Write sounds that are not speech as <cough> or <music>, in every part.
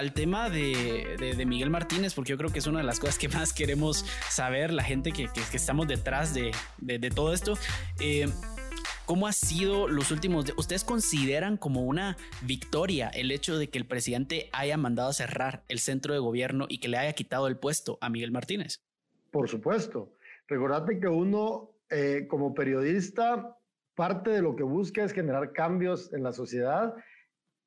al tema de, de, Miguel Martínez, porque yo creo que es una de las cosas que más queremos saber, la gente que, que, estamos detrás de, de todo esto. Eh, ¿Cómo ha sido los últimos días? ¿Ustedes consideran como una victoria el hecho de que el presidente haya mandado a cerrar el centro de gobierno y que le haya quitado el puesto a Miguel Martínez? Por supuesto. Recordate que uno, eh, como periodista, parte de lo que busca es generar cambios en la sociedad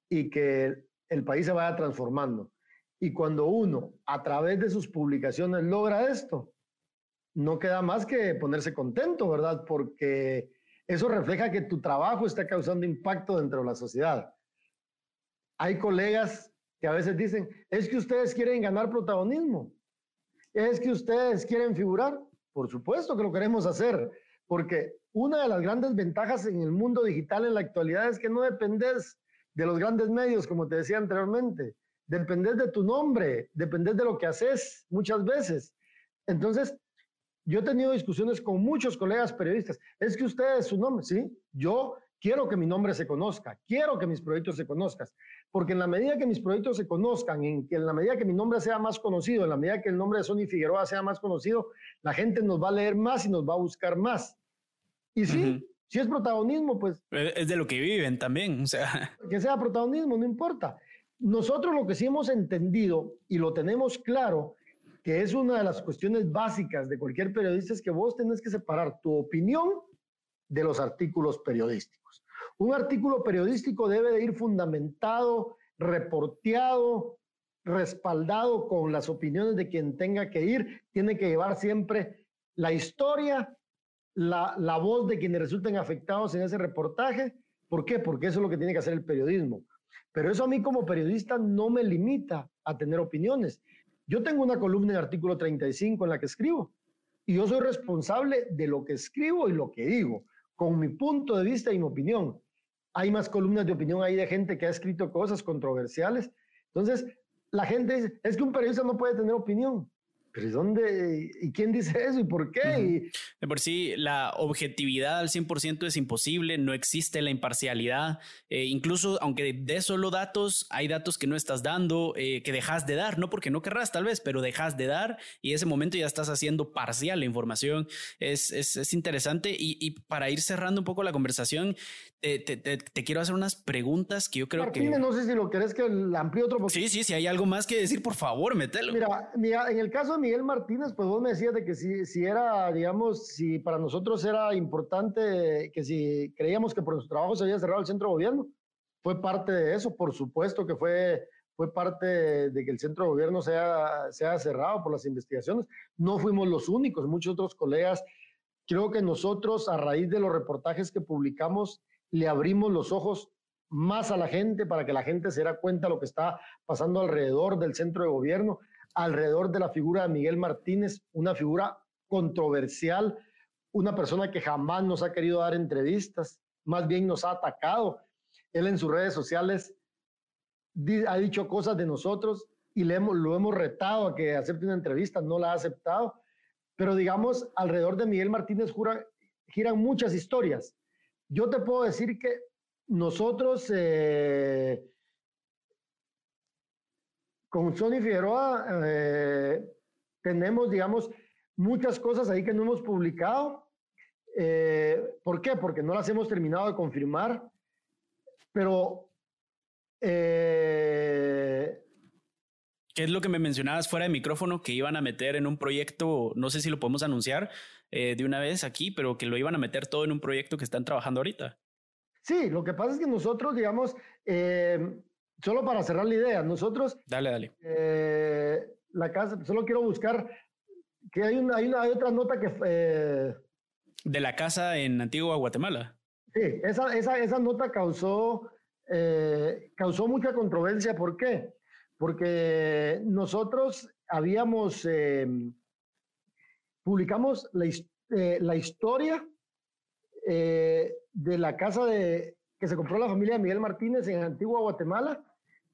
y que el país se vaya transformando. Y cuando uno, a través de sus publicaciones, logra esto, no queda más que ponerse contento, ¿verdad? Porque eso refleja que tu trabajo está causando impacto dentro de la sociedad. Hay colegas que a veces dicen, es que ustedes quieren ganar protagonismo, es que ustedes quieren figurar. Por supuesto que lo queremos hacer, porque una de las grandes ventajas en el mundo digital en la actualidad es que no dependes de los grandes medios, como te decía anteriormente. Dependes de tu nombre, dependes de lo que haces muchas veces. Entonces, yo he tenido discusiones con muchos colegas periodistas. Es que usted es su nombre, ¿sí? Yo quiero que mi nombre se conozca, quiero que mis proyectos se conozcan, porque en la medida que mis proyectos se conozcan, en, en la medida que mi nombre sea más conocido, en la medida que el nombre de Sony Figueroa sea más conocido, la gente nos va a leer más y nos va a buscar más. Y sí, si es protagonismo, pues... Es de lo que viven también, o sea... <laughs> Que sea protagonismo, no importa. Nosotros lo que sí hemos entendido y lo tenemos claro que es una de las cuestiones básicas de cualquier periodista, es que vos tenés que separar tu opinión de los artículos periodísticos. Un artículo periodístico debe de ir fundamentado, reporteado, respaldado con las opiniones de quien tenga que ir, tiene que llevar siempre la historia, la, voz de quienes resulten afectados en ese reportaje. ¿Por qué? Porque eso es lo que tiene que hacer el periodismo. Pero eso a mí como periodista no me limita a tener opiniones. Yo tengo una columna en artículo 35 en la que escribo y yo soy responsable de lo que escribo y lo que digo, con mi punto de vista y mi opinión. Hay más columnas de opinión ahí de gente que ha escrito cosas controversiales. Entonces, la gente dice, es que un periodista no puede tener opinión. Pero dónde? ¿Y quién dice eso? ¿Y por qué? De por sí, la objetividad al 100% es imposible, no existe la imparcialidad. Eh, incluso, aunque de solo datos, hay datos que no estás dando, eh, que dejas de dar, no porque no querrás tal vez, pero dejas de dar y ese momento ya estás haciendo parcial la información. Es, es, es interesante. Y, y, para ir cerrando un poco la conversación, te, te, te, quiero hacer unas preguntas que yo creo que... No sé si lo querés que la amplíe otro poco. Sí, sí, si hay algo más que decir, por favor, mételo. Mira, mira, en el caso de Miguel Martínez, pues vos me decías de que si, si era, digamos, si para nosotros era importante, que si creíamos que por nuestro trabajo se había cerrado el centro de gobierno, fue parte de eso, por supuesto que fue, fue parte de que el centro de gobierno sea, sea cerrado por las investigaciones. No fuimos los únicos, muchos otros colegas. Creo que nosotros, a raíz de los reportajes que publicamos, le abrimos los ojos más a la gente para que la gente se dé cuenta de lo que está pasando alrededor del centro de gobierno alrededor de la figura de Miguel Martínez, una figura controversial, una persona que jamás nos ha querido dar entrevistas, más bien nos ha atacado. Él en sus redes sociales ha dicho cosas de nosotros y le hemos, lo hemos retado a que acepte una entrevista, no la ha aceptado. Pero digamos, alrededor de Miguel Martínez giran muchas historias. Yo te puedo decir que nosotros eh, con Sony Figueroa eh, tenemos, digamos, muchas cosas ahí que no hemos publicado. Eh, ¿Por qué? Porque no las hemos terminado de confirmar, pero... ¿Qué es lo que me mencionabas fuera de micrófono que iban a meter en un proyecto? No sé si lo podemos anunciar de una vez aquí, pero que lo iban a meter todo en un proyecto que están trabajando ahorita. Sí, lo que pasa es que nosotros, digamos, solo para cerrar la idea, nosotros... Dale, dale. Eh, la casa, solo quiero buscar que hay una, hay, una, hay otra nota que... Eh, de la casa en Antigua Guatemala. Sí, esa, esa, esa nota causó, eh, causó mucha controversia. ¿Por qué? Porque nosotros habíamos, publicamos la, la historia de la casa de, que se compró la familia de Miguel Martínez en Antigua Guatemala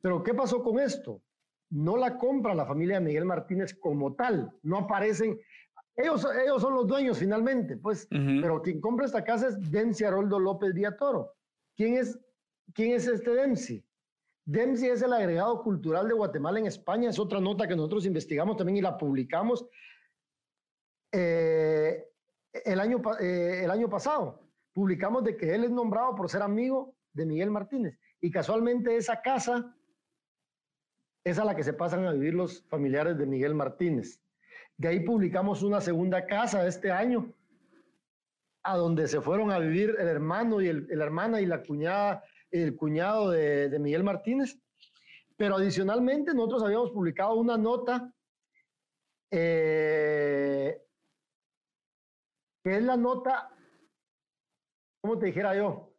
pero ¿qué pasó con esto? No la compra la familia de Miguel Martínez como tal, no aparecen. Ellos, ellos son los dueños finalmente, pues, pero quien compra esta casa es Densi Haroldo López Villatoro. ¿Quién es, quién es este Densi? Dempsey es el agregado cultural de Guatemala en España. Es otra nota que nosotros investigamos también y la publicamos eh, el, año, eh, el año pasado. Publicamos de que él es nombrado por ser amigo de Miguel Martínez. Y casualmente esa casa es a la que se pasan a vivir los familiares de Miguel Martínez. De ahí publicamos una segunda casa este año, a donde se fueron a vivir el hermano y el, la hermana y la cuñada, el cuñado de, Miguel Martínez. Pero adicionalmente nosotros habíamos publicado una nota eh, que es la nota, ¿cómo te dijera yo?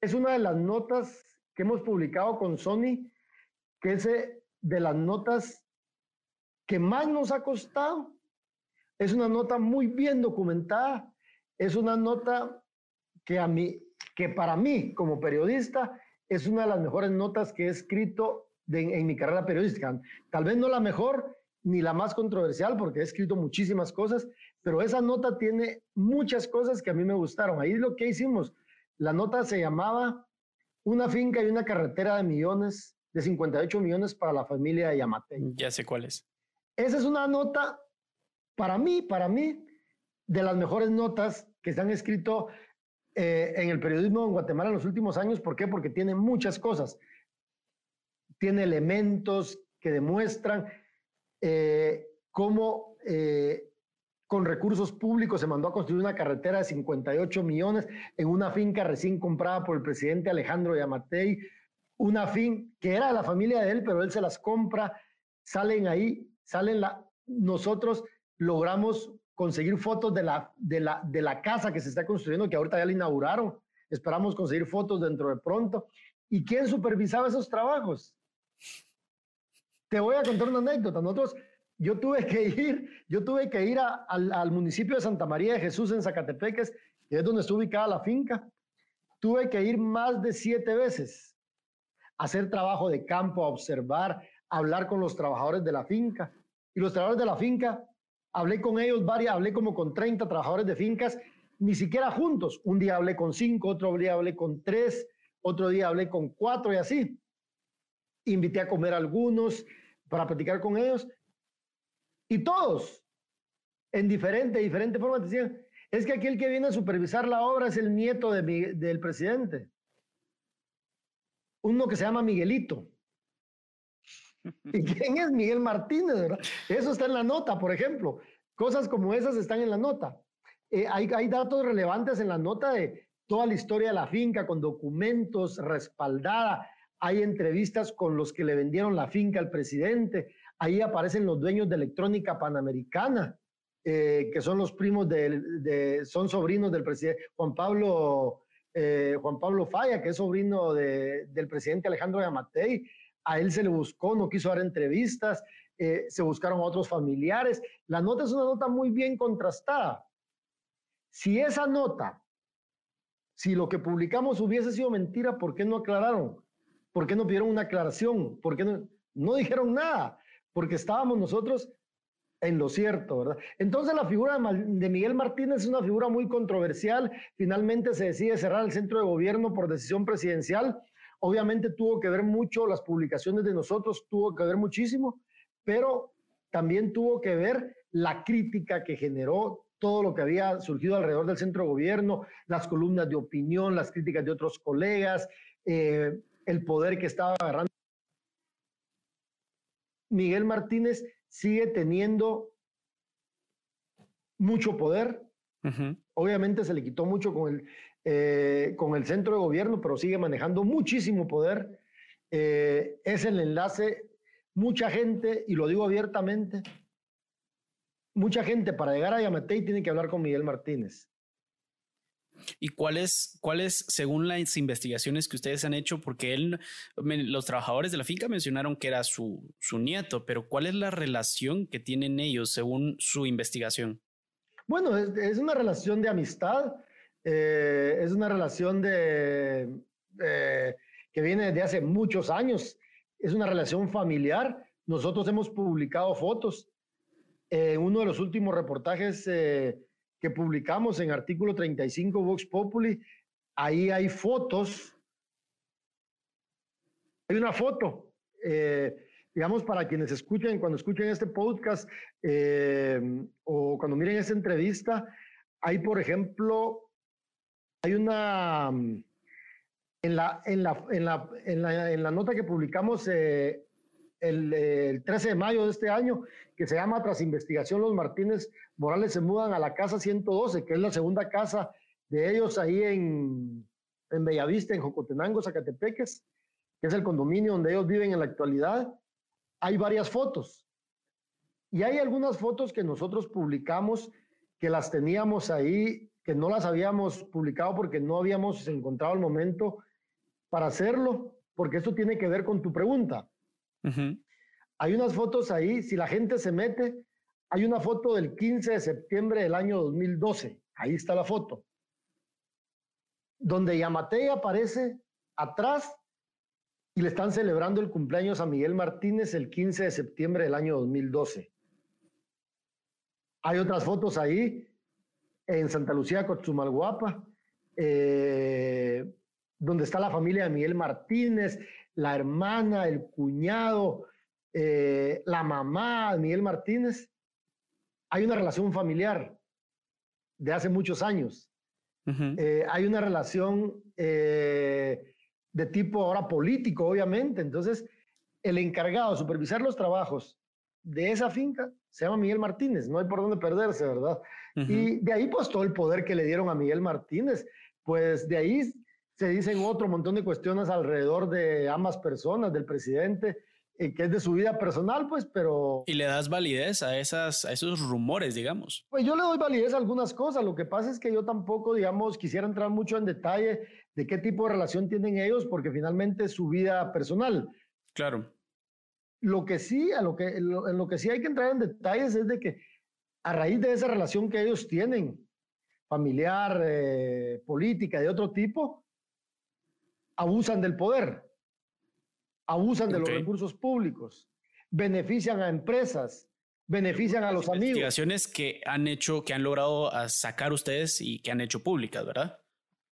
Es una de las notas que hemos publicado con Sony, que es eh, de las notas que más nos ha costado. Es una nota muy bien documentada, es una nota que a mí, que para mí como periodista es una de las mejores notas que he escrito en mi carrera periodística. Tal vez no la mejor ni la más controversial porque he escrito muchísimas cosas, pero esa nota tiene muchas cosas que a mí me gustaron. Ahí lo que hicimos, la nota se llamaba Una finca y una carretera de millones, de 58 millones para la familia de Yamate. Ya sé cuál es. Esa es una nota, para mí, para mí, de las mejores notas que se han escrito eh, en el periodismo en Guatemala en los últimos años. ¿Por qué? Porque tiene muchas cosas. Tiene elementos que demuestran eh, cómo eh, con recursos públicos se mandó a construir una carretera de 58 millones en una finca recién comprada por el presidente Alejandro Yamatei, una finca que era de la familia de él, pero él se las compra, salen ahí salen la, nosotros logramos conseguir fotos de la, de, la, de la casa que se está construyendo, que ahorita ya la inauguraron. Esperamos conseguir fotos dentro de pronto. ¿Y quién supervisaba esos trabajos? Te voy a contar una anécdota. Nosotros, yo tuve que ir, yo tuve que ir al, al, municipio de Santa María de Jesús en Zacatepeques, que es donde está ubicada la finca. Tuve que ir más de siete veces a hacer trabajo de campo, a observar, hablar con los trabajadores de la finca. Y los trabajadores de la finca, hablé con ellos varias, hablé como con 30 trabajadores de fincas, ni siquiera juntos. Un día hablé con cinco, otro día hablé con tres, otro día hablé con cuatro y así. Invité a comer algunos para platicar con ellos. Y todos, en diferente, diferente forma, decían, es que aquel que viene a supervisar la obra es el nieto de del presidente. Uno que se llama Miguelito. <laughs> ¿Y quién es Miguel Martínez? Eso está en la nota, por ejemplo. Cosas como esas están en la nota. Eh, hay, hay datos relevantes en la nota de toda la historia de la finca con documentos respaldada. Hay entrevistas con los que le vendieron la finca al presidente. Ahí aparecen los dueños de Electrónica Panamericana, eh, que son los primos de, son sobrinos del presidente Juan Pablo, eh, Juan Pablo Falla, que es sobrino del presidente Alejandro Yamatei a él se le buscó, no quiso dar entrevistas, eh, se buscaron a otros familiares. La nota es una nota muy bien contrastada. Si esa nota, si lo que publicamos hubiese sido mentira, ¿por qué no aclararon? ¿Por qué no pidieron una aclaración? ¿Por qué no, no dijeron nada? Porque estábamos nosotros en lo cierto, ¿verdad? Entonces la figura de Miguel Martínez es una figura muy controversial. Finalmente se decide cerrar el centro de gobierno por decisión presidencial Obviamente tuvo que ver mucho las publicaciones de nosotros, tuvo que ver muchísimo, pero también tuvo que ver la crítica que generó todo lo que había surgido alrededor del centro de gobierno, las columnas de opinión, las críticas de otros colegas, eh, el poder que estaba agarrando. Miguel Martínez sigue teniendo mucho poder. Obviamente se le quitó mucho con el, eh, con el centro de gobierno, pero sigue manejando muchísimo poder. Eh, es el enlace, mucha gente, y lo digo abiertamente, mucha gente para llegar a Yamatei tiene que hablar con Miguel Martínez. ¿Y cuáles, cuáles, según las investigaciones que ustedes han hecho, porque él, los trabajadores de la finca mencionaron que era su, su nieto, pero cuál es la relación que tienen ellos según su investigación? Bueno, es, es una relación de amistad. Eh, es una relación de, que viene desde hace muchos años. Es una relación familiar. Nosotros hemos publicado fotos. En uno de los últimos reportajes eh, que publicamos en artículo 35 Vox Populi, ahí hay fotos Hay una foto, eh, digamos, para quienes escuchen, cuando escuchen este podcast eh, o cuando miren esta entrevista, hay, por ejemplo, hay una, en la, en la, en la, en la, en la nota que publicamos eh, el, el, 13 de mayo de este año, que se llama Tras investigación, los Martínez Morales se mudan a la casa 112, que es la segunda casa de ellos ahí en, en Bellavista, en Jocotenango, Zacatepeques, que es el condominio donde ellos viven en la actualidad. Hay varias fotos. Y hay algunas fotos que nosotros publicamos que las teníamos ahí, que no las habíamos publicado porque no habíamos encontrado el momento para hacerlo, porque esto tiene que ver con tu pregunta. Hay unas fotos ahí, si la gente se mete, hay una foto del 15 de septiembre del año 2012, ahí está la foto, donde Yamatei aparece atrás y le están celebrando el cumpleaños a Miguel Martínez el 15 de septiembre del año 2012. Hay otras fotos ahí en Santa Lucía, Cochumalguapa, eh, donde está la familia de Miguel Martínez, la hermana, el cuñado, eh, la mamá de Miguel Martínez. Hay una relación familiar de hace muchos años. Eh, hay una relación eh, de tipo ahora político, obviamente. Entonces, el encargado de supervisar los trabajos de esa finca se llama Miguel Martínez. No hay por dónde perderse, ¿verdad? Y de ahí, pues, todo el poder que le dieron a Miguel Martínez. Pues de ahí se dicen otro montón de cuestiones alrededor de ambas personas, del presidente, eh, que es de su vida personal, pues, pero... Y le das validez a, esas, a esos rumores, digamos. Pues yo le doy validez a algunas cosas. Lo que pasa es que yo tampoco, digamos, quisiera entrar mucho en detalle de qué tipo de relación tienen ellos, porque finalmente es su vida personal. Claro. Lo que sí, a lo que, en lo, que sí hay que entrar en detalles es de que a raíz de esa relación que ellos tienen, familiar, eh, política, de otro tipo, abusan del poder, abusan de los recursos públicos, benefician a empresas, benefician a los amigos. Investigaciones que han hecho, que han logrado ah, sacar ustedes y que han hecho públicas, ¿verdad?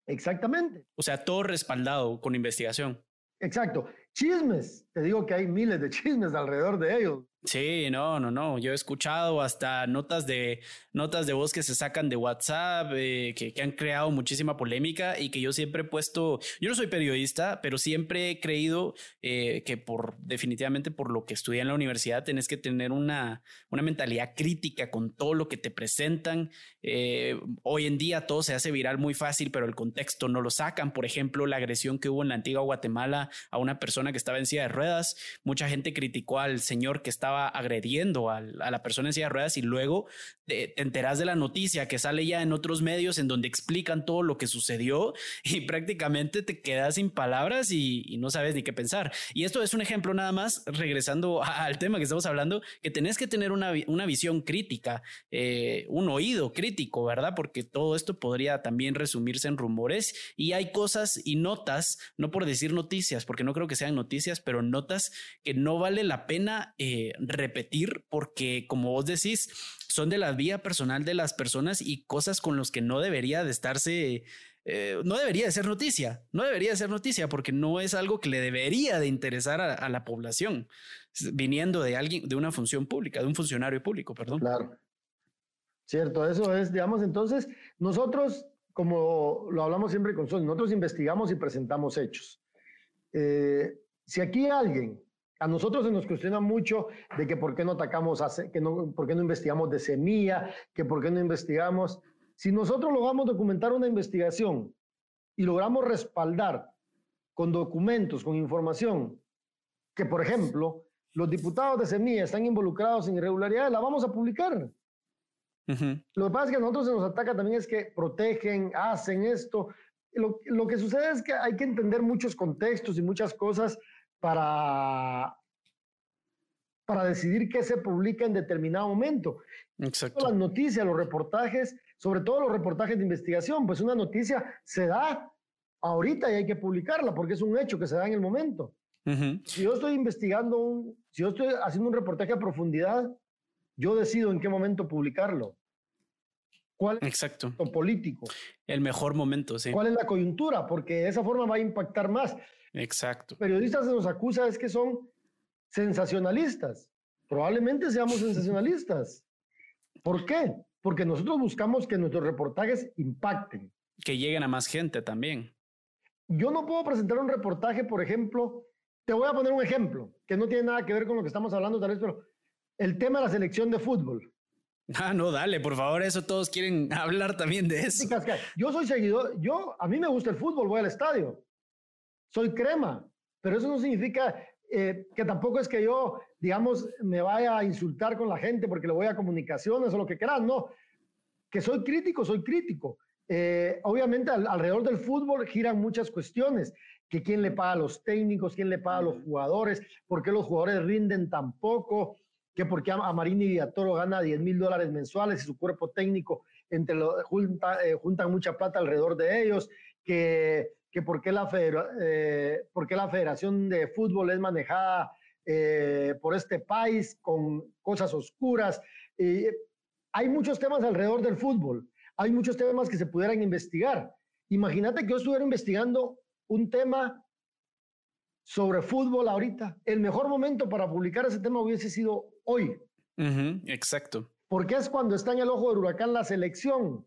Exactamente. O sea, todo respaldado con investigación. Exacto. Chismes, te digo que hay miles de <laughs> chismes alrededor de ellos. Sí, no, no, no. Yo he escuchado hasta notas de notas de voz que se sacan de WhatsApp, eh, que, que, han creado muchísima polémica y que yo siempre he puesto. Yo no soy periodista, pero siempre he creído eh, que por definitivamente por lo que estudié en la universidad tenés que tener una, una mentalidad crítica con todo lo que te presentan. Eh, hoy en día todo se hace viral muy fácil, pero el contexto no lo sacan. Por ejemplo, la agresión que hubo en la antigua Guatemala a una persona que estaba en silla de ruedas. Mucha gente criticó al señor que estaba agrediendo a, la persona en silla de ruedas y luego te, enteras de la noticia que sale ya en otros medios en donde explican todo lo que sucedió <laughs> y prácticamente te quedas sin palabras y, no sabes ni qué pensar. Y esto es un ejemplo nada más, regresando <laughs> al tema que estamos hablando, que tenés que tener una, visión crítica, eh, un oído crítico, ¿verdad? Porque todo esto podría también resumirse en rumores y hay cosas y notas, no por decir noticias, porque no creo que sean noticias, pero notas que no vale la pena eh, repetir porque, como vos decís, son de la vida personal de las personas y cosas con los que no debería de estarse, eh, no debería de ser noticia, no debería de ser noticia porque no es algo que le debería de interesar a, la población, viniendo de alguien, de una función pública, de un funcionario público, perdón. Claro. Cierto, eso es, digamos, entonces nosotros, como lo hablamos siempre con nosotros investigamos y presentamos hechos. Eh, si aquí alguien a nosotros se nos cuestiona mucho de que por qué no atacamos, a, que no, por qué no investigamos de semilla, que por qué no investigamos. Si nosotros logramos documentar una investigación y logramos respaldar con documentos, con información, que por ejemplo los diputados de semilla están involucrados en irregularidades, la vamos a publicar. Lo que pasa es que a nosotros se nos ataca también es que protegen, hacen esto. Lo, lo que sucede es que hay que entender muchos contextos y muchas cosas para, para decidir qué se publica en determinado momento. Exacto. Las noticias, los reportajes, sobre todo los reportajes de investigación, pues una noticia se da ahorita y hay que publicarla porque es un hecho que se da en el momento. Si yo estoy investigando, un, si yo estoy haciendo un reportaje a profundidad, yo decido en qué momento publicarlo. ¿Cuál Exacto. es el político? El mejor momento, sí. ¿Cuál es la coyuntura? Porque de esa forma va a impactar más. Exacto. Periodistas se nos acusa es que son sensacionalistas. Probablemente seamos <laughs> sensacionalistas. ¿Por qué? Porque nosotros buscamos que nuestros reportajes impacten. Que lleguen a más gente también. Yo no puedo presentar un reportaje, por ejemplo, te voy a poner un ejemplo que no tiene nada que ver con lo que estamos hablando tal vez, pero el tema de la selección de fútbol. <laughs> Ah, no, dale, por favor, eso todos quieren <laughs> hablar también de eso. Yo soy seguidor, yo, a mí me gusta el fútbol, voy al estadio. Soy crema, pero eso no significa eh, que tampoco es que yo, digamos, me vaya a insultar con la gente porque le voy a comunicaciones o lo que quieras, no. Que soy crítico, soy crítico. Eh, obviamente alrededor del fútbol giran muchas cuestiones, que quién le paga a los técnicos, quién le paga a los jugadores, por qué los jugadores rinden tan poco, que por qué Amarini Villatoro gana 10 mil dólares mensuales y su cuerpo técnico entre lo, junta, eh, juntan mucha plata alrededor de ellos, que, que por, qué la eh, por qué la Federación de Fútbol es manejada por este país con cosas oscuras. hay muchos temas alrededor del fútbol hay muchos temas que se pudieran investigar. Imagínate que yo estuviera investigando un tema sobre fútbol ahorita. El mejor momento para publicar ese tema hubiese sido hoy. exacto. Porque es cuando está en el ojo del huracán la selección.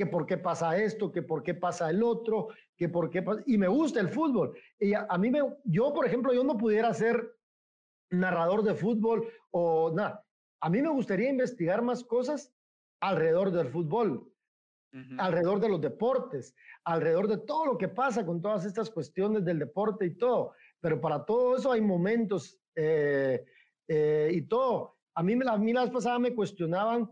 Que por qué pasa esto, que por qué pasa el otro, que por qué pasa... Y me gusta el fútbol. Y a, mí me... Yo, por ejemplo, yo no pudiera ser narrador de fútbol o nada. A mí me gustaría investigar más cosas alrededor del fútbol, alrededor de los deportes, alrededor de todo lo que pasa con todas estas cuestiones del deporte y todo. Pero para todo eso hay momentos eh, eh, y todo. A mí, a mí la vez pasada me cuestionaban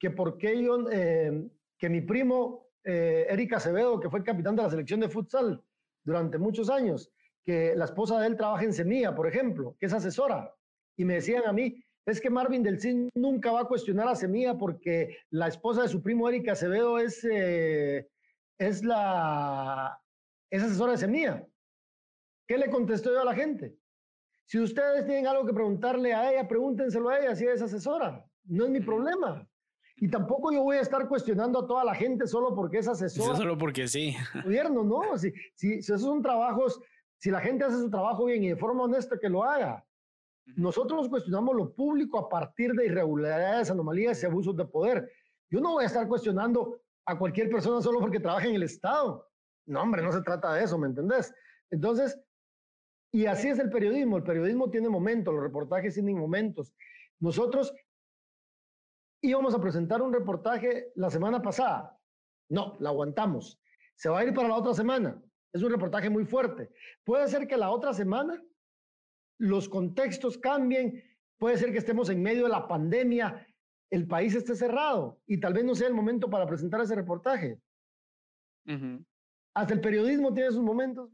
que por qué yo, eh, que mi primo Eric Acevedo, que fue el capitán de la selección de futsal durante muchos años, que la esposa de él trabaja en Semilla, por ejemplo, que es asesora. Y me decían a mí, es que Marvin del Cid nunca va a cuestionar a Semilla porque la esposa de su primo Erika Acevedo es, eh, es la es asesora de Semilla. ¿Qué le contestó yo a la gente? Si ustedes tienen algo que preguntarle a ella, pregúntenselo a ella si es asesora. No es mi problema. Y tampoco yo voy a estar cuestionando a toda la gente solo porque es asesora. Solo porque sí. <laughs> Gobierno, no. Si, si, si esos son trabajos, si la gente hace su trabajo bien y de forma honesta, que lo haga. Nosotros cuestionamos lo público a partir de irregularidades, anomalías y abusos de poder. Yo no voy a estar cuestionando a cualquier persona solo porque trabaja en el Estado. No, hombre, no se trata de eso, ¿me entendés? Entonces, y así es el periodismo. El periodismo tiene momentos, los reportajes tienen momentos. Nosotros íbamos a presentar un reportaje la semana pasada. No, la aguantamos. Se va a ir para la otra semana. Es un reportaje muy fuerte. Puede ser que la otra semana los contextos cambien, puede ser que estemos en medio de la pandemia, el país esté cerrado y tal vez no sea el momento para presentar ese reportaje. Hasta el periodismo tiene sus momentos.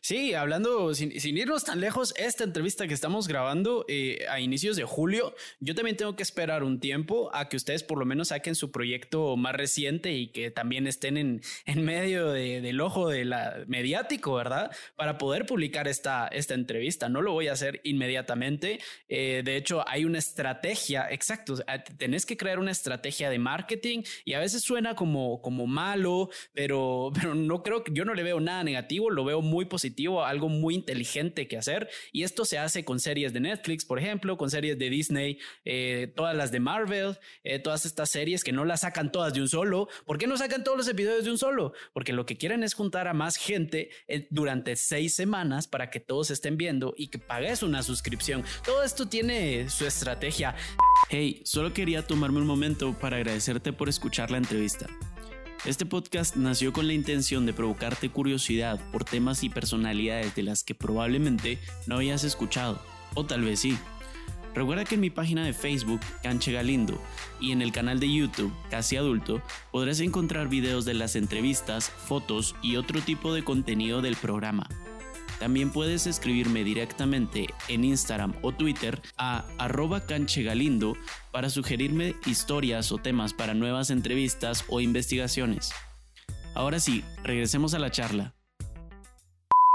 Sí, hablando, sin, irnos tan lejos, esta entrevista que estamos grabando eh, a inicios de julio, yo también tengo que esperar un tiempo a que ustedes por lo menos saquen su proyecto más reciente y que también estén en, en medio del ojo de la mediático, ¿verdad? Para poder publicar esta, esta entrevista. No lo voy a hacer inmediatamente. Eh, de hecho, hay una estrategia, exacto, tenés que crear una estrategia de marketing y a veces suena como, como malo, pero, pero no creo que yo no le veo nada negativo, lo veo muy positivo, algo muy inteligente que hacer. Y esto se hace con series de Netflix, por ejemplo, con series de Disney, eh, todas las de Marvel, eh, todas estas series que no las sacan todas de un solo. ¿Por qué no sacan todos los episodios de un solo? Porque lo que quieren es juntar a más gente eh, durante seis semanas para que todos estén viendo y que pagues una suscripción. Todo esto tiene su estrategia. Hey, solo quería tomarme un momento para agradecerte por escuchar la entrevista. Este podcast nació con la intención de provocarte curiosidad por temas y personalidades de las que probablemente no hayas escuchado, o tal vez sí. Recuerda que en mi página de Facebook, Canche Galindo, y en el canal de YouTube, Casi Adulto, podrás encontrar videos de las entrevistas, fotos y otro tipo de contenido del programa. También puedes escribirme directamente en Instagram o Twitter a arroba canchegalindo para sugerirme historias o temas para nuevas entrevistas o investigaciones. Ahora sí, regresemos a la charla.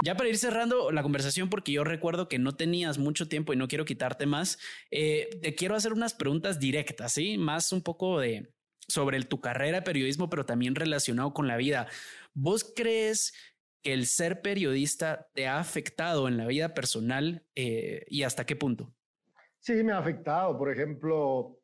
Ya para ir cerrando la conversación, porque yo recuerdo que no tenías mucho tiempo y no quiero quitarte más, eh, te quiero hacer unas preguntas directas, ¿sí? Más un poco de sobre tu carrera de periodismo, pero también relacionado con la vida. ¿Vos crees que el ser periodista te ha afectado en la vida personal eh, y hasta qué punto? Sí, me ha afectado. Por ejemplo,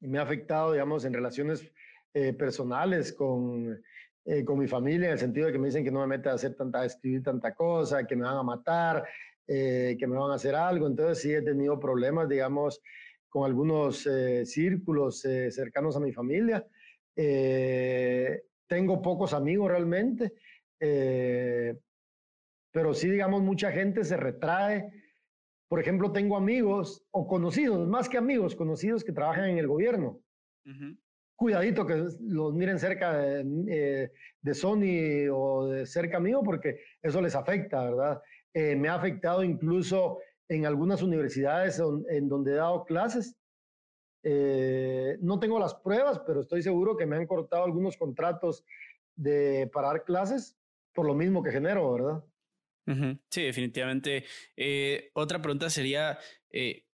me ha afectado, digamos, en relaciones eh, personales con, eh, con mi familia, en el sentido de que me dicen que no me meta a hacer tanta, a escribir tanta cosa, que me van a matar, que me van a hacer algo. Entonces sí he tenido problemas, digamos, con algunos círculos cercanos a mi familia. tengo pocos amigos realmente eh, pero sí, digamos, mucha gente se retrae. Por ejemplo, tengo amigos o conocidos, más que amigos, conocidos que trabajan en el gobierno. Cuidadito que los miren cerca de, eh, Sony o de cerca mío porque eso les afecta, ¿verdad? Eh, me ha afectado incluso en algunas universidades en donde he dado clases. no tengo las pruebas, pero estoy seguro que me han cortado algunos contratos de, para dar clases por lo mismo que genero, ¿verdad? Sí, definitivamente. Eh, otra pregunta sería, eh,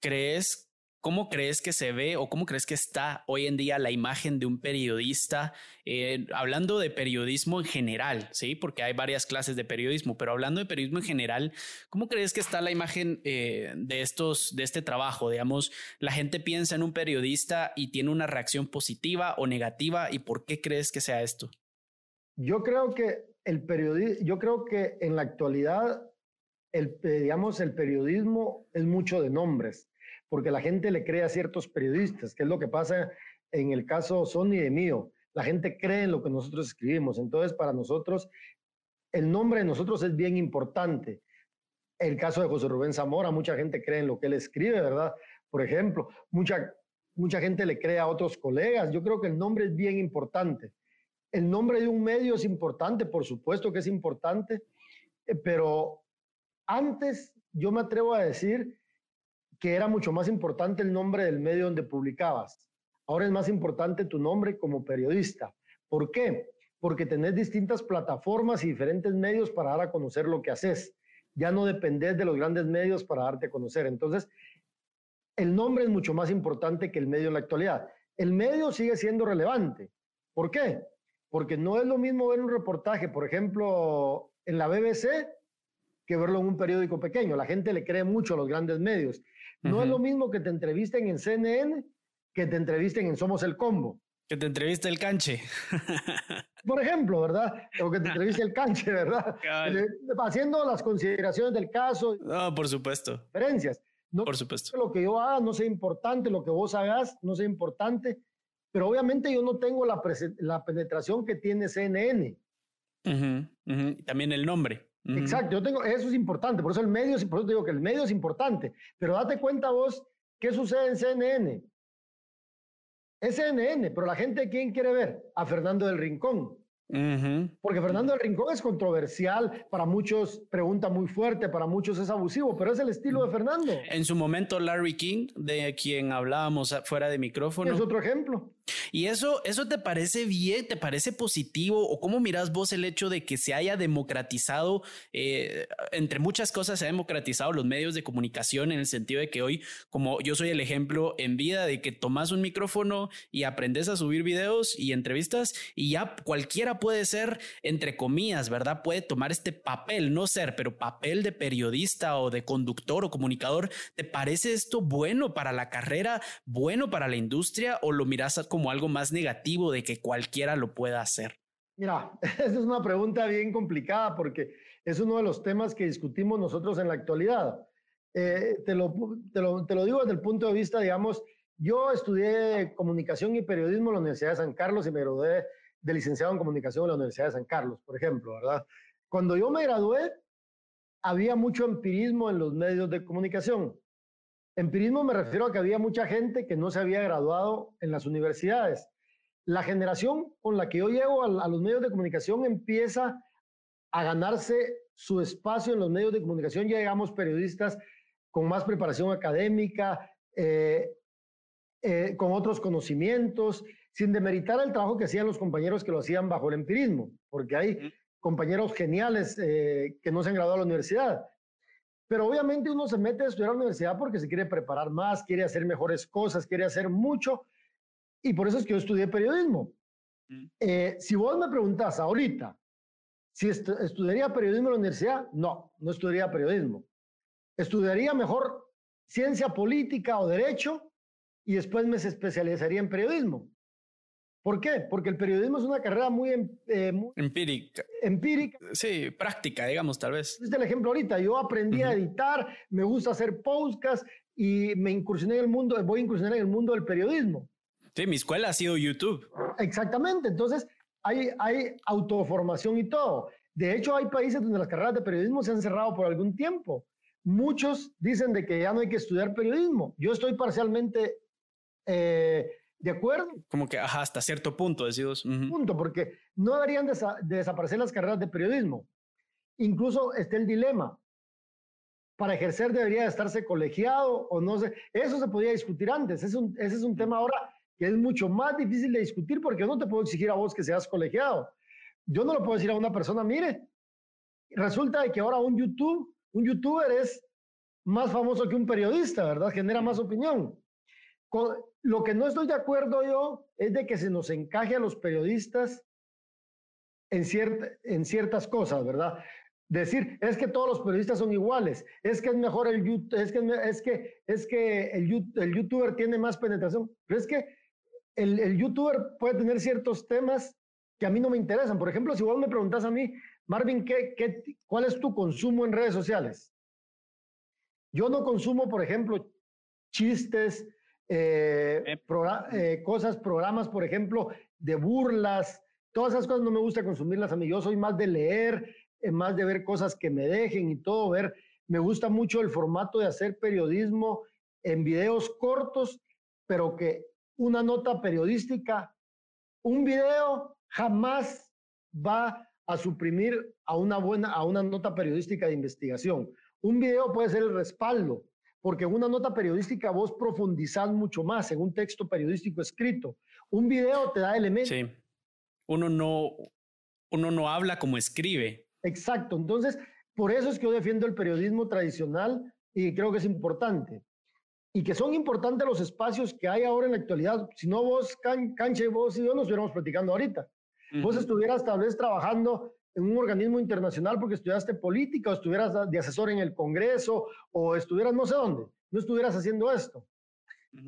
¿crees, cómo crees que se ve o cómo crees que está hoy en día la imagen de un periodista? Eh, hablando de periodismo en general, ¿sí? Porque hay varias clases de periodismo, pero hablando de periodismo en general, ¿cómo crees que está la imagen de, estos, de este trabajo? Digamos, la gente piensa en un periodista y tiene una reacción positiva o negativa, ¿y por qué crees que sea esto? Yo creo que el periodismo, yo creo que en la actualidad, el, digamos, el periodismo es mucho de nombres, porque la gente le cree a ciertos periodistas, que es lo que pasa en el caso Sony de mío. La gente cree en lo que nosotros escribimos. Entonces, para nosotros, el nombre de nosotros es bien importante. El caso de José Rubén Zamora, mucha gente cree en lo que él escribe, ¿verdad? Por ejemplo, mucha, mucha gente le cree a otros colegas. Yo creo que el nombre es bien importante. El nombre de un medio es importante, por supuesto que es importante, eh, pero antes yo me atrevo a decir que era mucho más importante el nombre del medio donde publicabas. Ahora es más importante tu nombre como periodista. ¿Por qué? Porque tenés distintas plataformas y diferentes medios para dar a conocer lo que haces. Ya no dependés de los grandes medios para darte a conocer. Entonces, el nombre es mucho más importante que el medio en la actualidad. El medio sigue siendo relevante. ¿Por qué? Porque no es lo mismo ver un reportaje, por ejemplo, en la BBC, que verlo en un periódico pequeño. La gente le cree mucho a los grandes medios. No es lo mismo que te entrevisten en CNN que te entrevisten en Somos el Combo. Que te entreviste el canche. <laughs> Por ejemplo, ¿verdad? O que te entreviste el canche, ¿verdad? Eh, haciendo las consideraciones del caso. No, por supuesto. Diferencias. No, por supuesto. Lo que yo haga no sea importante, lo que vos hagas no sea importante, pero obviamente yo no tengo la, la penetración que tiene CNN. También el nombre. Exacto, yo tengo, eso es importante, por eso el medio, por eso digo que el medio es importante, pero date cuenta vos qué sucede en CNN. Es CNN, pero la gente, ¿quién quiere ver? A Fernando del Rincón. Porque Fernando del Rincón es controversial, para muchos pregunta muy fuerte, para muchos es abusivo, pero es el estilo de Fernando. En su momento, Larry King, de quien hablábamos fuera de micrófono. Es otro ejemplo. ¿Y eso, eso te parece bien? ¿Te parece positivo? ¿O cómo miras vos el hecho de que se haya democratizado, eh, entre muchas cosas, se ha democratizado los medios de comunicación en el sentido de que hoy, como yo soy el ejemplo en vida de que tomas un micrófono y aprendes a subir videos y entrevistas y ya cualquiera puede ser, entre comillas, ¿verdad? Puede tomar este papel, no ser, pero papel de periodista o de conductor o comunicador. ¿Te parece esto bueno para la carrera, bueno para la industria o lo miras como algo más negativo de que cualquiera lo pueda hacer? Mira, <laughs> esa es una pregunta bien complicada porque es uno de los temas que discutimos nosotros en la actualidad. Eh, te, lo, te, lo, te, lo, digo desde el punto de vista, digamos, yo estudié comunicación y periodismo en la Universidad de San Carlos y me gradué de licenciado en comunicación en la Universidad de San Carlos, por ejemplo, ¿verdad? Cuando yo me gradué, había mucho empirismo en los medios de comunicación. Empirismo me refiero a que había mucha gente que no se había graduado en las universidades. La generación con la que yo llego a, los medios de comunicación empieza a ganarse su espacio en los medios de comunicación. Ya llegamos periodistas con más preparación académica, eh, eh, con otros conocimientos, sin demeritar el trabajo que hacían los compañeros que lo hacían bajo el empirismo, porque hay compañeros geniales eh, que no se han graduado a la universidad. Pero obviamente uno se mete a estudiar a la universidad porque se quiere preparar más, quiere hacer mejores cosas, quiere hacer mucho. Y por eso es que yo estudié periodismo. Mm. Eh, si vos me preguntás ahorita Si estudiaría periodismo en la universidad, no, no estudiaría periodismo. Estudiaría mejor ciencia política o derecho y después me especializaría en periodismo. ¿Por qué? Porque el periodismo es una carrera muy, em, eh, empírica. Empírica. Sí, práctica, digamos, tal vez. Este es el ejemplo ahorita. Yo aprendí a editar, me gusta hacer podcasts y me incursioné en el mundo, voy a incursionar en el mundo del periodismo. Sí, mi escuela ha sido YouTube. Exactamente. Entonces, hay, hay autoformación y todo. De hecho, hay países donde las carreras de periodismo se han cerrado por algún tiempo. Muchos dicen de que ya no hay que estudiar periodismo. Yo estoy parcialmente eh, ¿De acuerdo? Como que hasta cierto punto, decimos. Punto, porque no deberían desaparecer las carreras de periodismo. Incluso está el dilema. Para ejercer debería estarse colegiado o no sé. Eso se podía discutir antes. Es un, ese es un tema ahora que es mucho más difícil de discutir porque yo no te puedo exigir a vos que seas colegiado. Yo no lo puedo decir a una persona, mire, resulta de que ahora un YouTube, un youtuber es más famoso que un periodista, ¿verdad? Genera más opinión. Lo que no estoy de acuerdo yo es de que se nos encaje a los periodistas en, ciertas cosas, ¿verdad? Decir, es que todos los periodistas son iguales, es que es mejor el es que es que es que el, el youtuber tiene más penetración, pero es que el, youtuber puede tener ciertos temas que a mí no me interesan. Por ejemplo, si vos me preguntas a mí, Marvin, ¿qué, qué, cuál es tu consumo en redes sociales? Yo no consumo, por ejemplo, chistes, eh, eh, cosas, programas, por ejemplo, de burlas, todas esas cosas no me gusta consumirlas a mí. Yo soy más de leer, eh, más de ver cosas que me dejen y todo, ver. Me gusta mucho el formato de hacer periodismo en videos cortos, pero que una nota periodística, un video jamás va a suprimir a una buena, a una nota periodística de investigación. Un video puede ser el respaldo, porque en una nota periodística vos profundizás mucho más en un texto periodístico escrito. Un video te da elementos. Sí. Uno no, uno no habla como escribe. Exacto. Entonces, por eso es que yo defiendo el periodismo tradicional y creo que es importante. Y que son importantes los espacios que hay ahora en la actualidad. Si no, vos, Cancha y vos y yo nos estuviéramos platicando ahorita. Vos estuvieras tal vez trabajando en un organismo internacional porque estudiaste política o estuvieras de asesor en el Congreso o estuvieras no sé dónde, no estuvieras haciendo esto.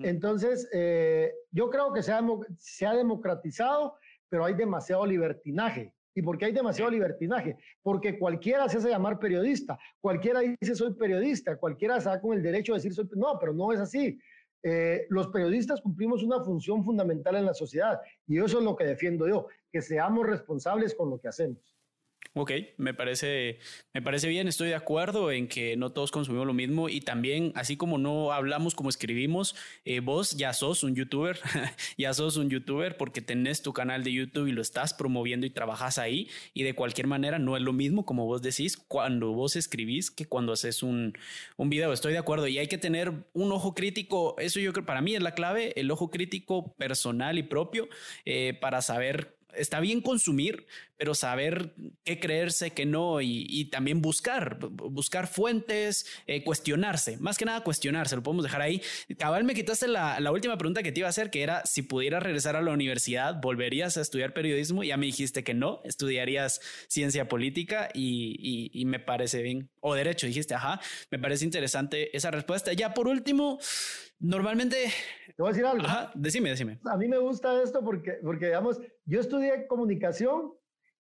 Entonces, eh, yo creo que se ha, se ha democratizado, pero hay demasiado libertinaje. ¿Y por qué hay demasiado libertinaje? Porque cualquiera se hace llamar periodista, cualquiera dice soy periodista, cualquiera se da con el derecho de decir soy... No, pero no es así. Eh, los periodistas cumplimos una función fundamental en la sociedad y eso es lo que defiendo yo, que seamos responsables con lo que hacemos. Ok, me parece, me parece bien, estoy de acuerdo en que no todos consumimos lo mismo y también, así como no hablamos como escribimos, eh, vos ya sos un youtuber, <laughs> ya sos un youtuber porque tenés tu canal de YouTube y lo estás promoviendo y trabajas ahí y de cualquier manera no es lo mismo como vos decís cuando vos escribís que cuando haces un, un video, estoy de acuerdo y hay que tener un ojo crítico, eso yo creo para mí es la clave, el ojo crítico personal y propio eh, para saber está bien consumir, pero saber qué creerse, qué no, y, también buscar, buscar fuentes, eh, cuestionarse, más que nada cuestionarse, lo podemos dejar ahí. Cabal, me quitaste la, última pregunta que te iba a hacer, que era si pudieras regresar a la universidad, ¿volverías a estudiar periodismo? Ya me dijiste que no, estudiarías ciencia política y, y me parece bien, o derecho, dijiste, ajá, me parece interesante esa respuesta. Ya por último, Normalmente. Te voy a decir algo. Ajá, decime, decime. A mí me gusta esto porque, porque digamos, yo estudié comunicación,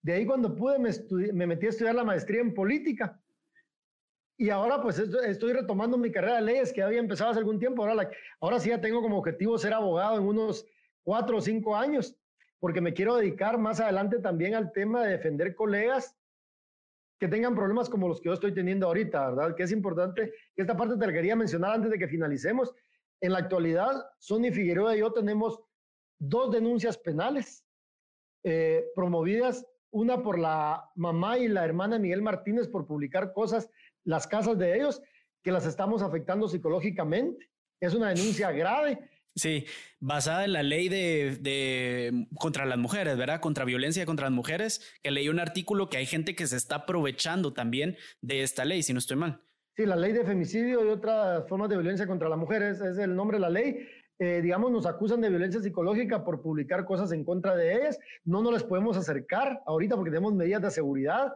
de ahí cuando pude me, me metí a estudiar la maestría en política. Y ahora pues estoy retomando mi carrera de leyes que había empezado hace algún tiempo. Ahora, ahora sí ya tengo como objetivo ser abogado en unos cuatro o cinco años, porque me quiero dedicar más adelante también al tema de defender colegas que tengan problemas como los que yo estoy teniendo ahorita, ¿verdad? Que es importante, que esta parte te la quería mencionar antes de que finalicemos, en la actualidad, Sonny Figueroa y yo tenemos dos denuncias penales eh, promovidas, una por la mamá y la hermana Miguel Martínez por publicar cosas, las casas de ellos, que las estamos afectando psicológicamente. Es una denuncia grave. Sí, basada en la ley de, contra las mujeres, ¿verdad? Contra violencia contra las mujeres, que leí un artículo que hay gente que se está aprovechando también de esta ley, si no estoy mal. Sí, la ley de femicidio y otras formas de violencia contra las mujeres es el nombre de la ley. Eh, digamos, nos acusan de violencia psicológica por publicar cosas en contra de ellas. No nos les podemos acercar ahorita porque tenemos medidas de seguridad.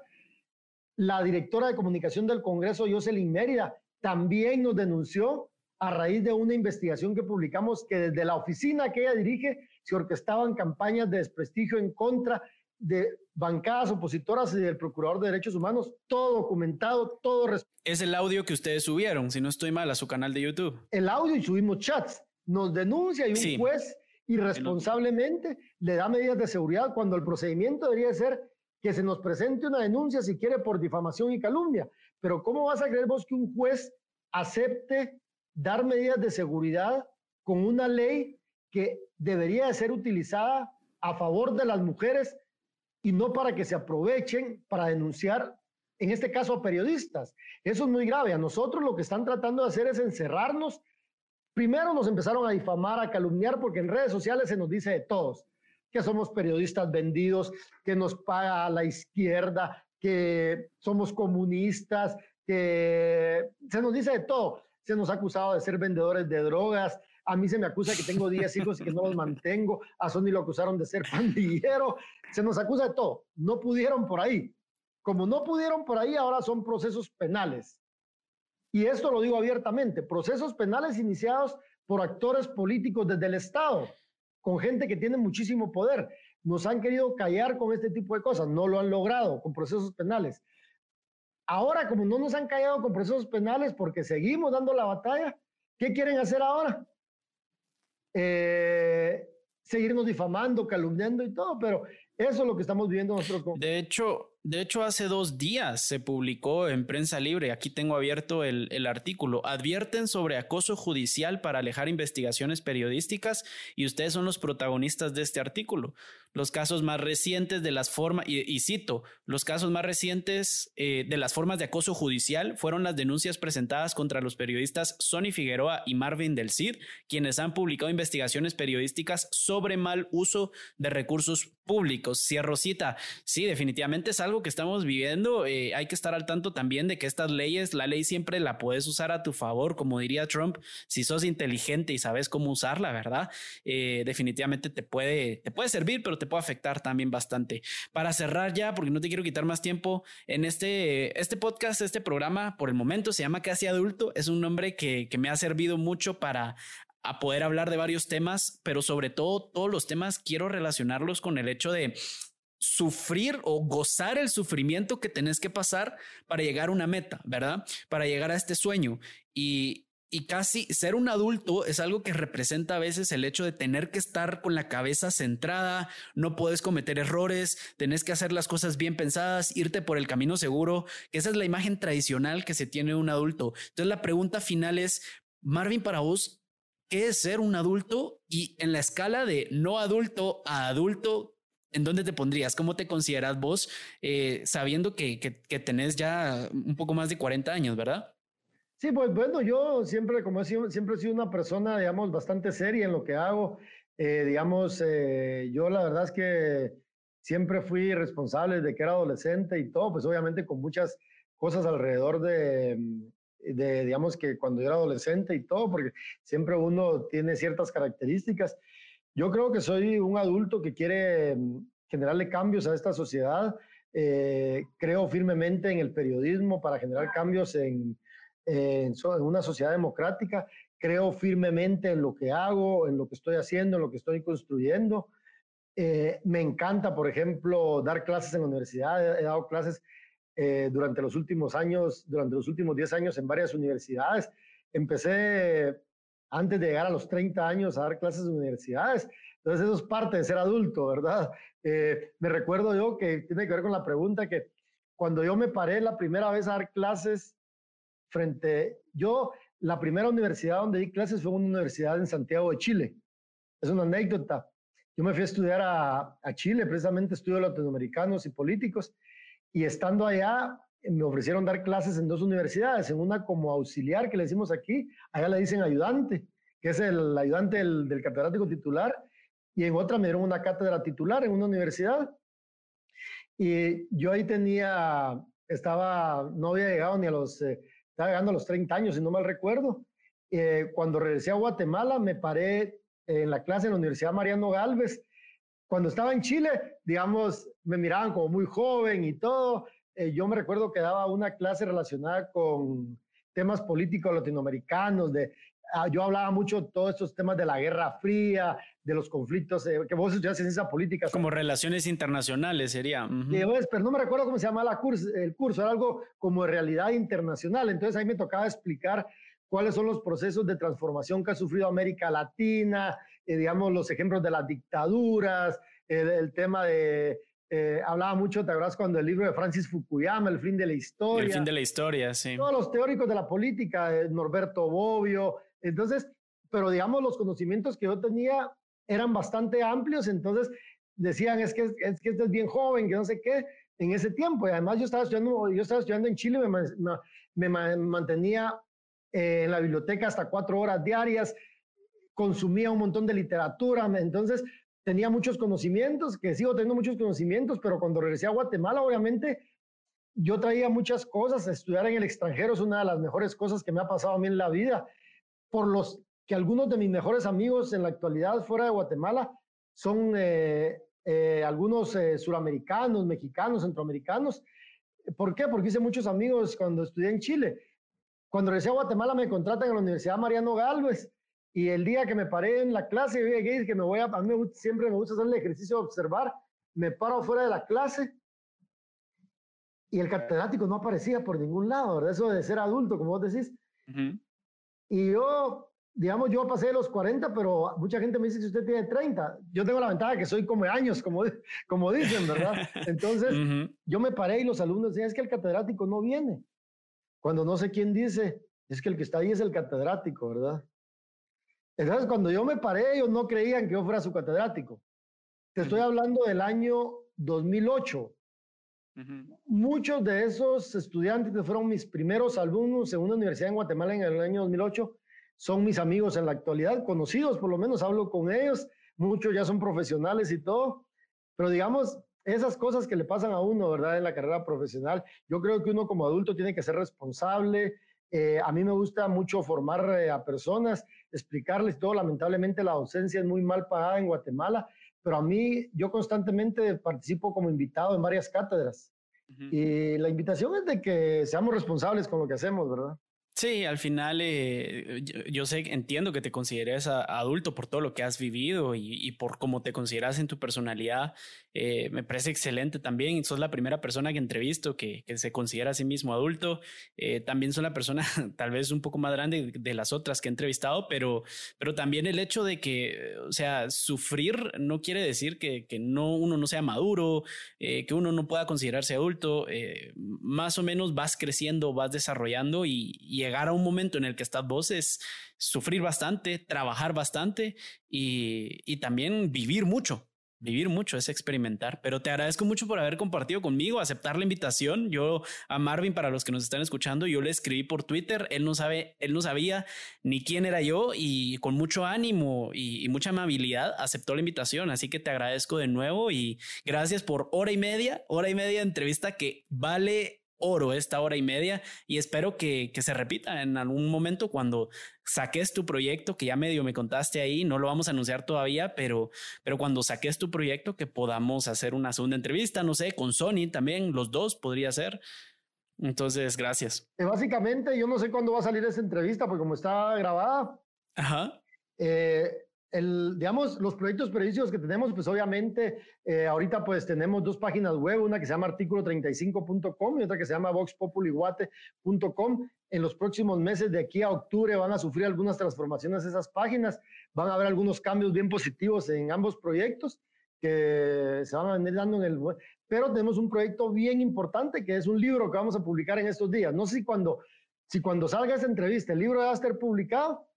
La directora de comunicación del Congreso, Jocelyn Mérida, también nos denunció a raíz de una investigación que publicamos que desde la oficina que ella dirige se orquestaban campañas de desprestigio en contra de bancadas opositoras y del Procurador de Derechos Humanos, todo documentado, todo. Es el audio que ustedes subieron, si no estoy mal, a su canal de YouTube. El audio y subimos chats. Nos denuncia y un juez irresponsablemente le da medidas de seguridad cuando el procedimiento debería ser que se nos presente una denuncia si quiere por difamación y calumnia. Pero ¿cómo vas a creer vos que un juez acepte dar medidas de seguridad con una ley que debería de ser utilizada a favor de las mujeres y no para que se aprovechen para denunciar, en este caso a periodistas. Eso es muy grave. A nosotros lo que están tratando de hacer es encerrarnos. Primero nos empezaron a difamar, a calumniar, porque en redes sociales se nos dice de todos, que somos periodistas vendidos, que nos paga la izquierda, que somos comunistas, que se nos dice de todo. Se nos ha acusado de ser vendedores de drogas, a mí se me acusa que tengo 10 hijos y que no los mantengo. A Sony lo acusaron de ser <laughs> pandillero. Se nos acusa de todo. No pudieron por ahí. Como no pudieron por ahí, ahora son procesos penales. Y esto lo digo abiertamente, procesos penales iniciados por actores políticos desde el Estado, con gente que tiene muchísimo poder. Nos han querido callar con este tipo de cosas, no lo han logrado con procesos penales. Ahora, como no nos han callado con procesos penales porque seguimos dando la batalla, ¿qué quieren hacer ahora? Eh, seguirnos difamando, calumniando y todo, pero eso es lo que estamos viviendo nosotros. De hecho, de hecho, hace dos días se publicó en Prensa Libre, aquí tengo abierto el, artículo, advierten sobre acoso judicial para alejar investigaciones periodísticas y ustedes son los protagonistas de este artículo. Los casos más recientes de las formas, y, cito, los casos más recientes eh, de las formas de acoso judicial fueron las denuncias presentadas contra los periodistas Sonny Figueroa y Marvin Del Cid, quienes han publicado investigaciones periodísticas sobre mal uso de recursos públicos. Cierro cita. Sí, definitivamente es algo algo que estamos viviendo. Eh, hay que estar al tanto también de que estas leyes, la ley siempre la puedes usar a tu favor, como diría Trump, si sos inteligente y sabes cómo usarla, ¿verdad? Eh, definitivamente te puede, te puede servir, pero te puede afectar también bastante. Para cerrar ya, porque no te quiero quitar más tiempo, en este, este podcast, este programa, por el momento se llama Casi Adulto, es un nombre que, que me ha servido mucho para a poder hablar de varios temas, pero sobre todo todos los temas quiero relacionarlos con el hecho de sufrir o gozar el sufrimiento que tenés que pasar para llegar a una meta, ¿verdad? Para llegar a este sueño. Y, y casi ser un adulto es algo que representa a veces el hecho de tener que estar con la cabeza centrada, no puedes cometer errores, tenés que hacer las cosas bien pensadas, irte por el camino seguro, esa es la imagen tradicional que se tiene de un adulto. Entonces la pregunta final es, Marvin, para vos, ¿qué es ser un adulto? Y en la escala de no adulto a adulto, ¿En dónde te pondrías? ¿Cómo te consideras vos eh, sabiendo que, que, tenés ya un poco más de 40 años, verdad? Sí, pues bueno, yo siempre, como he sido, siempre he sido una persona, digamos, bastante seria en lo que hago. Eh, digamos, eh, yo la verdad es que siempre fui responsable de que era adolescente y todo, pues obviamente con muchas cosas alrededor de, de, digamos, que cuando yo era adolescente y todo, porque siempre uno tiene ciertas características. Yo creo que soy un adulto que quiere mm, generarle cambios a esta sociedad. Eh, creo firmemente en el periodismo para generar cambios en, en, una sociedad democrática. Creo firmemente en lo que hago, en lo que estoy haciendo, en lo que estoy construyendo. Eh, me encanta, por ejemplo, dar clases en la universidad. He, dado clases eh, durante los últimos años, durante los últimos 10 años en varias universidades. Empecé antes de llegar a los 30 años a dar clases en universidades. Entonces eso es parte de ser adulto, ¿verdad? Eh, me recuerdo yo que tiene que ver con la pregunta que cuando yo me paré la primera vez a dar clases frente, yo, la primera universidad donde di clases fue una universidad en Santiago de Chile. Es una anécdota. Yo me fui a estudiar a, a Chile, precisamente estudio latinoamericanos y políticos, y estando allá me ofrecieron dar clases en dos universidades, en una como auxiliar que le decimos aquí, allá le dicen ayudante, que es el ayudante del, catedrático titular, y en otra me dieron una cátedra titular en una universidad. Y yo ahí tenía, estaba, no había llegado ni a los estaba llegando a los 30 años, si no mal recuerdo. Eh, cuando regresé a Guatemala, me paré en la clase en la Universidad Mariano Galvez. Cuando estaba en Chile, digamos, me miraban como muy joven y todo. Eh, yo me recuerdo que daba una clase relacionada con temas políticos latinoamericanos, de, ah, yo hablaba mucho de todos estos temas de la Guerra Fría, de los conflictos, eh, que vos estudias esa política. Como relaciones internacionales sería. pero no me recuerdo cómo se llama la curso, el curso, era algo como realidad internacional. Entonces ahí me tocaba explicar cuáles son los procesos de transformación que ha sufrido América Latina, eh, digamos, los ejemplos de las dictaduras, el tema de, eh, hablaba mucho, ¿te acuerdas cuando el libro de Francis Fukuyama, El fin de la historia? El fin de la historia, sí. Todos los teóricos de la política, Norberto Bobbio. Entonces, pero digamos, los conocimientos que yo tenía eran bastante amplios, entonces decían, es que, es que este es bien joven, que no sé qué, en ese tiempo. Y además yo estaba estudiando, yo estaba estudiando en Chile, me, me, mantenía eh, en la biblioteca hasta cuatro horas diarias, consumía un montón de literatura, entonces tenía muchos conocimientos, que sigo teniendo muchos conocimientos, pero cuando regresé a Guatemala, obviamente, yo traía muchas cosas. Estudiar en el extranjero es una de las mejores cosas que me ha pasado a mí en la vida. Por los que algunos de mis mejores amigos en la actualidad fuera de Guatemala son eh, eh, algunos eh, suramericanos, mexicanos, centroamericanos. ¿Por qué? Porque hice muchos amigos cuando estudié en Chile. Cuando regresé a Guatemala me contratan en la Universidad Mariano Galvez y el día que me paré en la clase, y que me voy a, a mí siempre me gusta hacer el ejercicio de observar, me paro fuera de la clase y el catedrático no aparecía por ningún lado, ¿verdad? Eso de ser adulto, como vos decís. Y yo, digamos, yo pasé los 40, pero mucha gente me dice que usted tiene 30. Yo tengo la ventaja que soy como años, como, como dicen, ¿verdad? <laughs> Entonces, yo me paré y los alumnos decían, es que el catedrático no viene. Cuando no sé quién dice, es que el que está ahí es el catedrático, ¿verdad? Entonces, cuando yo me paré, ellos no creían que yo fuera su catedrático. Te estoy hablando del año 2008. Muchos de esos estudiantes que fueron mis primeros alumnos en una universidad en Guatemala en el año 2008 son mis amigos en la actualidad, conocidos por lo menos, hablo con ellos. Muchos ya son profesionales y todo. Pero digamos, esas cosas que le pasan a uno, ¿verdad? En la carrera profesional, yo creo que uno como adulto tiene que ser responsable. Eh, a mí me gusta mucho formar eh, a personas explicarles todo. Lamentablemente la docencia es muy mal pagada en Guatemala, pero a mí yo constantemente participo como invitado en varias cátedras. Y la invitación es de que seamos responsables con lo que hacemos, ¿verdad? Sí, al final eh, yo, sé, entiendo que te consideres adulto por todo lo que has vivido y, por cómo te consideras en tu personalidad. Eh, me parece excelente también. Sos la primera persona que entrevisto que, que se considera a sí mismo adulto. Eh, también soy la persona <laughs> tal vez un poco más grande de las otras que he entrevistado, pero, pero también el hecho de que, o sea, sufrir no quiere decir que, que no, uno no sea maduro, que uno no pueda considerarse adulto. más o menos vas creciendo, vas desarrollando y, y llegar a un momento en el que estás vos es sufrir bastante, trabajar bastante y, y también vivir mucho. Vivir mucho es experimentar, pero te agradezco mucho por haber compartido conmigo, aceptar la invitación. Yo a Marvin, para los que nos están escuchando, yo le escribí por Twitter. Él no sabe, él no sabía ni quién era yo y con mucho ánimo y, y mucha amabilidad aceptó la invitación. Así que te agradezco de nuevo y gracias por hora y media, hora y media de entrevista que vale oro esta hora y media y espero que, se repita en algún momento cuando saques tu proyecto, que ya medio me contaste ahí, no lo vamos a anunciar todavía, pero, pero cuando saques tu proyecto que podamos hacer una segunda entrevista, no sé, con Sony también, los dos podría ser. Entonces, gracias. Eh, básicamente, yo no sé cuándo va a salir esa entrevista, porque como está grabada, Ajá. Eh, el, digamos, los proyectos periodísticos que tenemos, pues obviamente eh, ahorita pues tenemos dos páginas web, una que se llama artículo35.com y otra que se llama voxpopulihuate.com. En los próximos meses de aquí a octubre van a sufrir algunas transformaciones esas páginas, van a haber algunos cambios bien positivos en ambos proyectos que se van a venir dando en el... Pero tenemos un proyecto bien importante que es un libro que vamos a publicar en estos días. No sé si cuando, si cuando salga esa entrevista el libro va a estar publicado,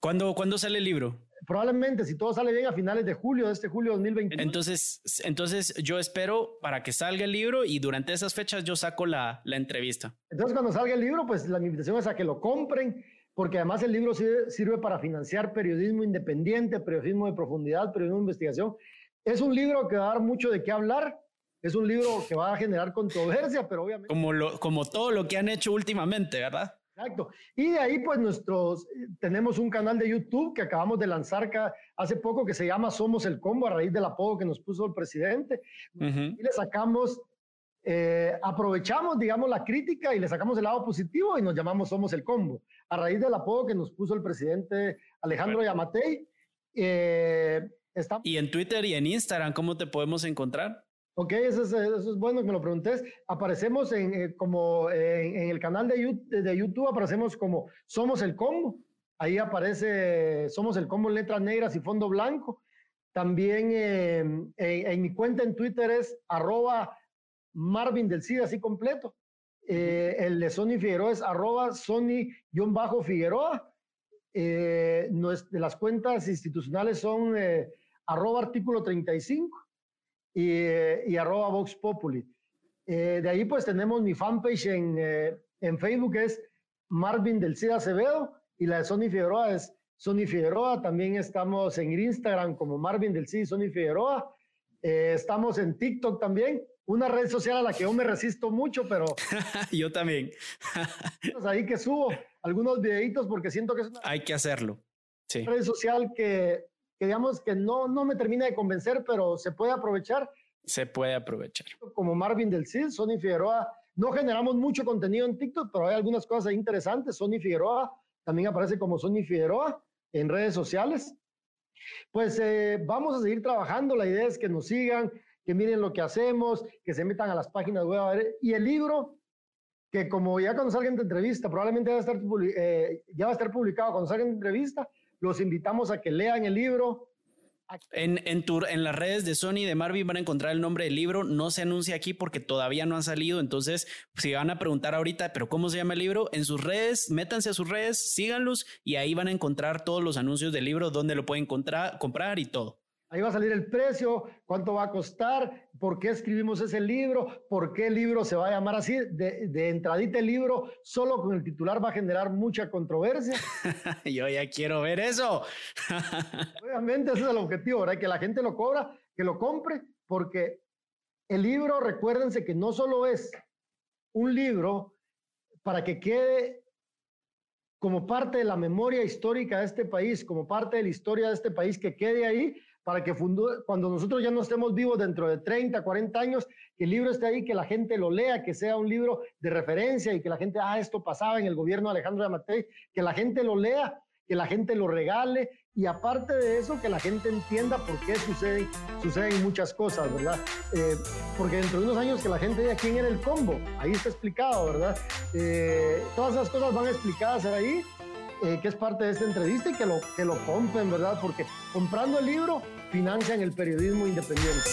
¿Cuándo, ¿Cuándo sale el libro? Probablemente, si todo sale bien, a finales de julio, de este julio 2021. Entonces, entonces yo espero para que salga el libro y durante esas fechas yo saco la, la entrevista. Entonces, cuando salga el libro, pues la invitación es a que lo compren, porque además el libro sirve, sirve para financiar periodismo independiente, periodismo de profundidad, periodismo de investigación. Es un libro que va a dar mucho de qué hablar Es un libro que va a generar controversia, pero obviamente... Como, lo, como todo lo que han hecho últimamente, ¿verdad? Exacto. Y de ahí, pues, nosotros tenemos un canal de YouTube que acabamos de lanzar hace poco que se llama Somos el Combo, a raíz del apodo que nos puso el presidente. Y le sacamos, eh, aprovechamos, digamos, la crítica y le sacamos el lado positivo y nos llamamos Somos el Combo, a raíz del apodo que nos puso el presidente Alejandro Yamatei. Eh, y en Twitter y en Instagram, ¿cómo te podemos encontrar? Ok, eso es, bueno que me lo preguntes. Aparecemos en, eh, como en, el canal de YouTube, de YouTube, aparecemos como Somos el Combo. Ahí aparece Somos el Combo en letras negras y fondo blanco. También em, en, mi cuenta en Twitter es arroba Marvin del CID, así completo. Eh, el de Sony Figueroa es arroba Sony-Figueroa. Eh, las cuentas institucionales son arroba artículo 35 y, y arroba Vox Populi. Eh, de ahí pues tenemos mi fanpage en, eh, en Facebook es Marvin del Cid Acevedo y la de Sony Figueroa es Sony Figueroa. También estamos en Instagram como Marvin del Cid Sony Figueroa. Eh, estamos en TikTok también, una red social a la que yo me resisto mucho, pero... <laughs> yo también. <laughs> ahí que subo algunos videitos porque siento que es una... Hay que hacerlo. Sí. red social que que digamos que no, no me termina de convencer, pero se puede aprovechar. Se puede aprovechar. Como Marvin del Cid, Sony Figueroa. No generamos mucho contenido en TikTok, pero hay algunas cosas interesantes. Sony Figueroa también aparece como Sony Figueroa en redes sociales. Pues eh, vamos a seguir trabajando. La idea es que nos sigan, que miren lo que hacemos, que se metan a las páginas web. Y el libro, que como ya cuando salga en entrevista, probablemente va a estar, eh, ya va a estar publicado cuando salga en entrevista, los invitamos a que lean el libro. En, en, en las redes de Sony y de Marvin van a encontrar el nombre del libro. No se anuncia aquí porque todavía no ha salido. Entonces, si van a preguntar ahorita, pero ¿cómo se llama el libro? En sus redes, métanse a sus redes, síganlos y ahí van a encontrar todos los anuncios del libro, donde lo pueden comprar y todo. Ahí va a salir el precio, cuánto va a costar, por qué escribimos ese libro, por qué el libro se va a llamar así. De, de entradita el libro, solo con el titular va a generar mucha controversia. <laughs> Yo ya quiero ver eso. <laughs> Obviamente ese es el objetivo, ¿verdad? Que la gente lo cobra, que lo compre, porque el libro, recuérdense que no solo es un libro para que quede como parte de la memoria histórica de este país, como parte de la historia de este país, que quede ahí, para que cuando nosotros ya no estemos vivos dentro de 30, 40 años, que el libro esté ahí, que la gente lo lea, que sea un libro de referencia y que la gente, ah, esto pasaba en el gobierno de Alejandro Yamatei, que la gente lo lea, que la gente lo regale y aparte de eso, que la gente entienda por qué suceden, suceden muchas cosas, ¿verdad? Eh, porque dentro de unos años que la gente diga quién era el combo, ahí está explicado, ¿verdad? Eh, todas esas cosas van explicadas ahí eh, que es parte de esta entrevista y que lo, que lo compren, ¿verdad? Porque comprando el libro financian el periodismo independiente.